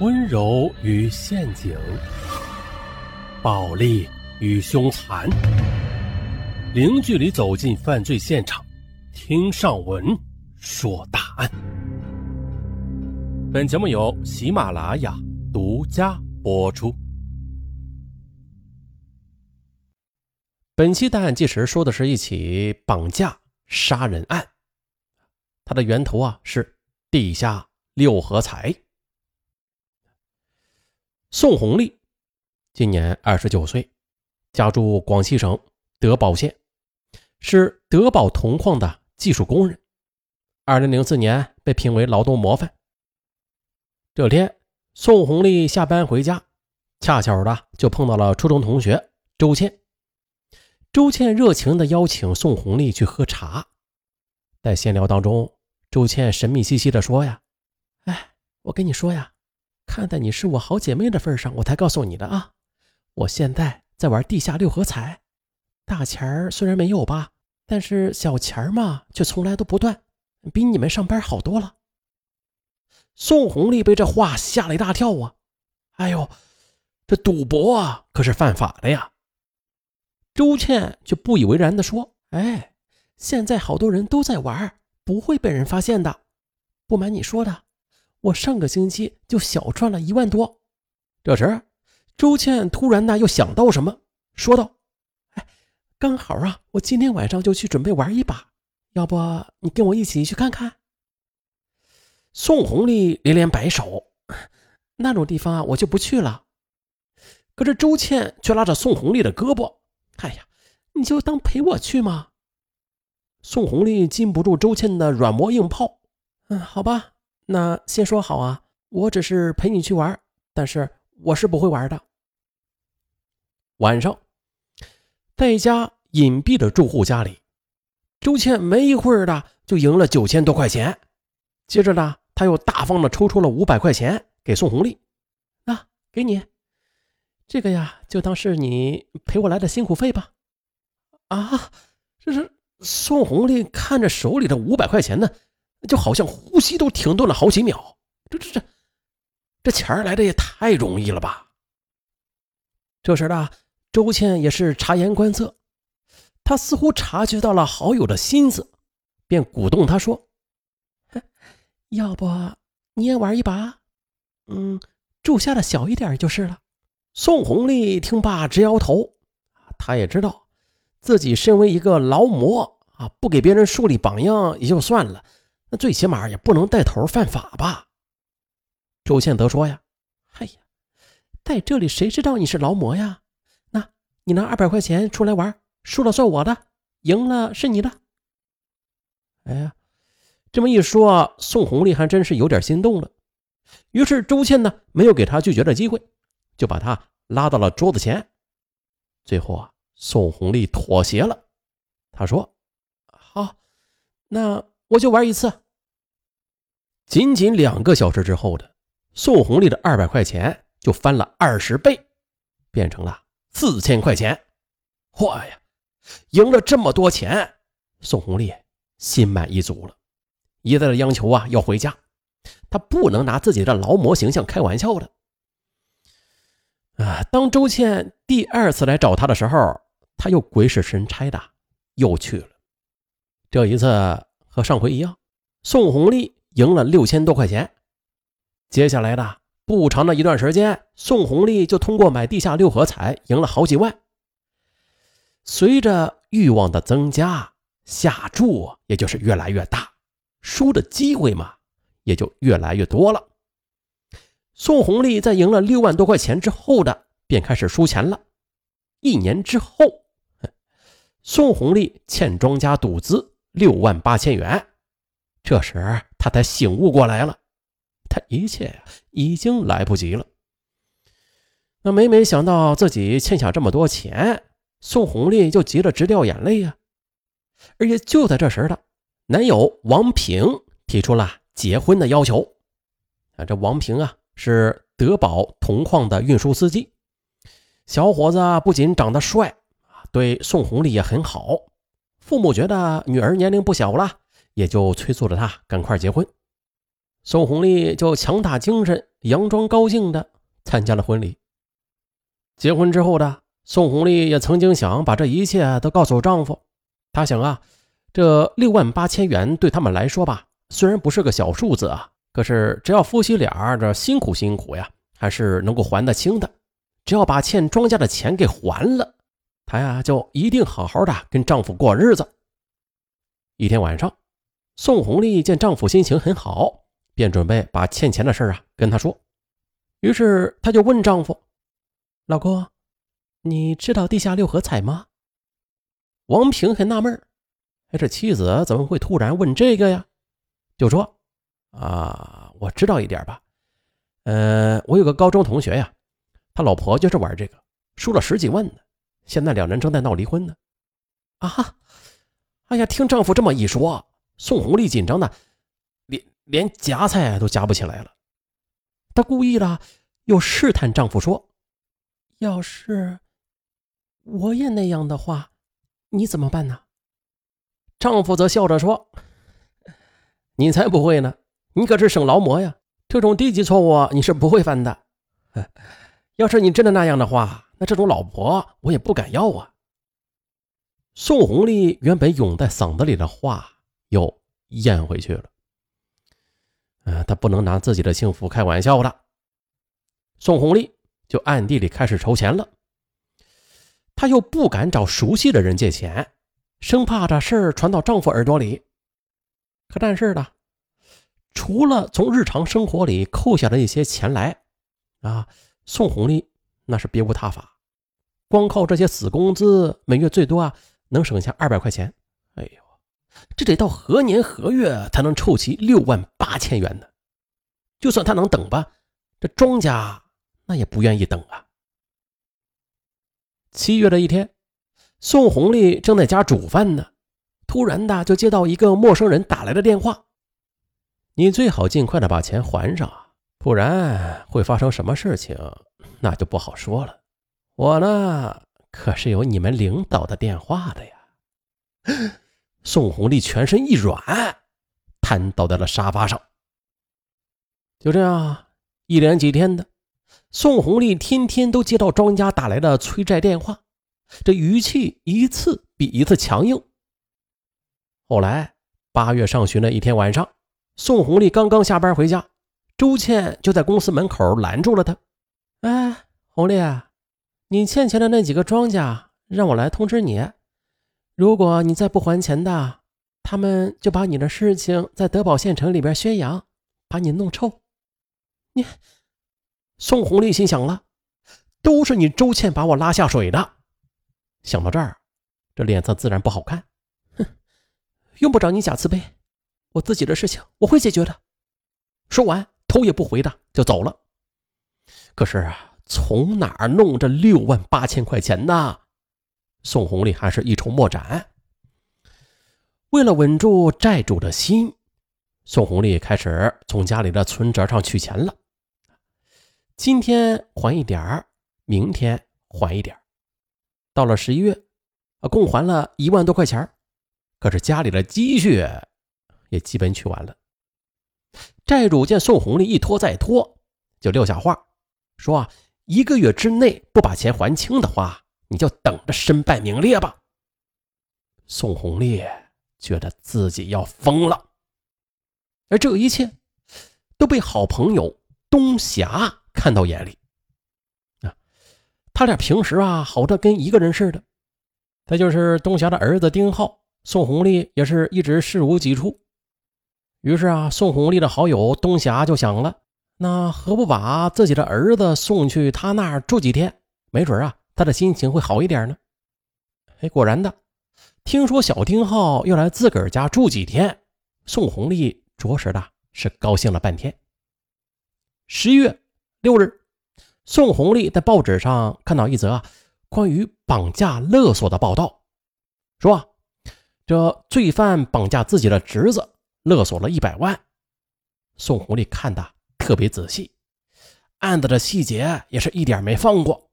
温柔与陷阱，暴力与凶残，零距离走进犯罪现场，听上文说大案。本节目由喜马拉雅独家播出。本期大案纪实说的是一起绑架杀人案，它的源头啊是地下六合彩。宋红丽今年二十九岁，家住广西省德保县，是德保铜矿的技术工人。二零零四年被评为劳动模范。这天，宋红丽下班回家，恰巧的就碰到了初中同学周倩。周倩热情的邀请宋红丽去喝茶，在闲聊当中，周倩神秘兮兮的说：“呀，哎，我跟你说呀。”看在你是我好姐妹的份上，我才告诉你的啊！我现在在玩地下六合彩，大钱儿虽然没有吧，但是小钱儿嘛却从来都不断，比你们上班好多了。宋红丽被这话吓了一大跳啊！哎呦，这赌博啊可是犯法的呀！周倩却不以为然地说：“哎，现在好多人都在玩，不会被人发现的。不瞒你说的。”我上个星期就小赚了一万多。这时，周倩突然呢又想到什么，说道：“哎，刚好啊，我今天晚上就去准备玩一把，要不你跟我一起去看看？”宋红丽连连摆手：“那种地方啊，我就不去了。”可是周倩却拉着宋红丽的胳膊：“哎呀，你就当陪我去嘛。”宋红丽禁不住周倩的软磨硬泡：“嗯，好吧。”那先说好啊，我只是陪你去玩，但是我是不会玩的。晚上，在一家隐蔽的住户家里，周倩没一会儿的就赢了九千多块钱，接着呢，他又大方的抽出了五百块钱给宋红丽，那给你，这个呀，就当是你陪我来的辛苦费吧。啊，这是宋红丽看着手里的五百块钱呢。就好像呼吸都停顿了好几秒，这这这，这钱来的也太容易了吧！这时呢，周倩也是察言观色，她似乎察觉到了好友的心思，便鼓动他说：“要不你也玩一把？嗯，注下的小一点就是了。”宋红丽听罢直摇头，她也知道自己身为一个劳模啊，不给别人树立榜样也就算了。那最起码也不能带头犯法吧？周倩德说：“呀，哎呀，在这里谁知道你是劳模呀？那你拿二百块钱出来玩，输了算我的，赢了是你的。”哎呀，这么一说，宋红丽还真是有点心动了。于是周倩呢，没有给他拒绝的机会，就把他拉到了桌子前。最后啊，宋红丽妥协了，他说：“好，那。”我就玩一次。仅仅两个小时之后的宋红丽的二百块钱就翻了二十倍，变成了四千块钱。嚯呀，赢了这么多钱，宋红丽心满意足了，一再的央求啊要回家。他不能拿自己的劳模形象开玩笑的。啊，当周倩第二次来找他的时候，他又鬼使神差的又去了。这一次。和上回一样，宋红丽赢了六千多块钱。接下来的不长的一段时间，宋红丽就通过买地下六合彩赢了好几万。随着欲望的增加，下注也就是越来越大，输的机会嘛也就越来越多了。宋红丽在赢了六万多块钱之后的，便开始输钱了。一年之后，宋红丽欠庄家赌资。六万八千元，这时他才醒悟过来了，他一切呀已经来不及了。那每每想到自己欠下这么多钱，宋红丽就急得直掉眼泪呀。而且就在这时的，男友王平提出了结婚的要求。啊，这王平啊是德宝铜矿的运输司机，小伙子不仅长得帅啊，对宋红丽也很好。父母觉得女儿年龄不小了，也就催促着她赶快结婚。宋红丽就强打精神佯装高兴的参加了婚礼。结婚之后的宋红丽也曾经想把这一切都告诉丈夫，她想啊，这六万八千元对他们来说吧，虽然不是个小数字啊，可是只要夫妻俩这辛苦辛苦呀，还是能够还得清的。只要把欠庄家的钱给还了，她呀就一定好好的跟丈夫过日子。一天晚上，宋红丽见丈夫心情很好，便准备把欠钱的事啊跟他说。于是她就问丈夫。老公，你知道地下六合彩吗？王平很纳闷哎，这妻子怎么会突然问这个呀？就说：“啊，我知道一点吧。呃，我有个高中同学呀，他老婆就是玩这个，输了十几万呢。现在两人正在闹离婚呢。”啊！哎呀，听丈夫这么一说，宋红丽紧张的连连夹菜都夹不起来了。她故意的又试探丈夫说。要是我也那样的话，你怎么办呢？丈夫则笑着说：“你才不会呢，你可是省劳模呀，这种低级错误你是不会犯的。要是你真的那样的话，那这种老婆我也不敢要啊。”宋红丽原本涌在嗓子里的话又咽回去了。呃，她不能拿自己的幸福开玩笑了。宋红丽。就暗地里开始筹钱了。她又不敢找熟悉的人借钱，生怕这事儿传到丈夫耳朵里。可但是呢，除了从日常生活里扣下的一些钱来，啊，宋红丽那是别无他法。光靠这些死工资，每月最多啊能省下二百块钱。哎呦，这得到何年何月才能凑齐六万八千元呢？就算他能等吧，这庄家。那也不愿意等啊。七月的一天，宋红丽正在家煮饭呢，突然的就接到一个陌生人打来的电话：“你最好尽快的把钱还上啊，不然会发生什么事情，那就不好说了。我呢，可是有你们领导的电话的呀。”宋红丽全身一软，瘫倒在了沙发上。就这样，一连几天的。宋红丽天天都接到庄家打来的催债电话，这语气一次比一次强硬。后来八月上旬的一天晚上，宋红丽刚刚下班回家，周倩就在公司门口拦住了他：“哎，红丽，你欠钱的那几个庄家让我来通知你，如果你再不还钱的，他们就把你的事情在德保县城里边宣扬，把你弄臭。”你。宋红丽心想了，都是你周倩把我拉下水的。想到这儿，这脸色自然不好看。哼，用不着你假慈悲，我自己的事情我会解决的。说完，头也不回的就走了。可是啊，从哪儿弄这六万八千块钱呢？宋红丽还是一筹莫展。为了稳住债主的心，宋红丽开始从家里的存折上取钱了。今天还一点，明天还一点，到了十一月，啊，共还了一万多块钱可是家里的积蓄也基本取完了。债主见宋红丽一拖再拖，就撂下话说：“啊，一个月之内不把钱还清的话，你就等着身败名裂吧。”宋红丽觉得自己要疯了，而这一切都被好朋友东霞。看到眼里，啊，他俩平时啊好的跟一个人似的。再就是东霞的儿子丁浩，宋红丽也是一直视如己出。于是啊，宋红丽的好友东霞就想了，那何不把自己的儿子送去他那儿住几天？没准啊，他的心情会好一点呢。哎，果然的，听说小丁浩要来自个儿家住几天，宋红丽着实的是高兴了半天。十一月。六日，宋红丽在报纸上看到一则啊关于绑架勒索的报道，说这罪犯绑架自己的侄子，勒索了一百万。宋红丽看的特别仔细，案子的细节也是一点没放过。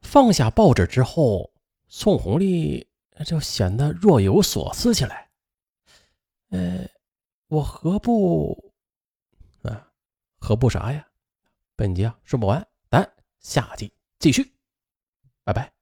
放下报纸之后，宋红丽就显得若有所思起来。呃，我何不？啊何不啥呀？本集啊说不完，咱下集继续，拜拜。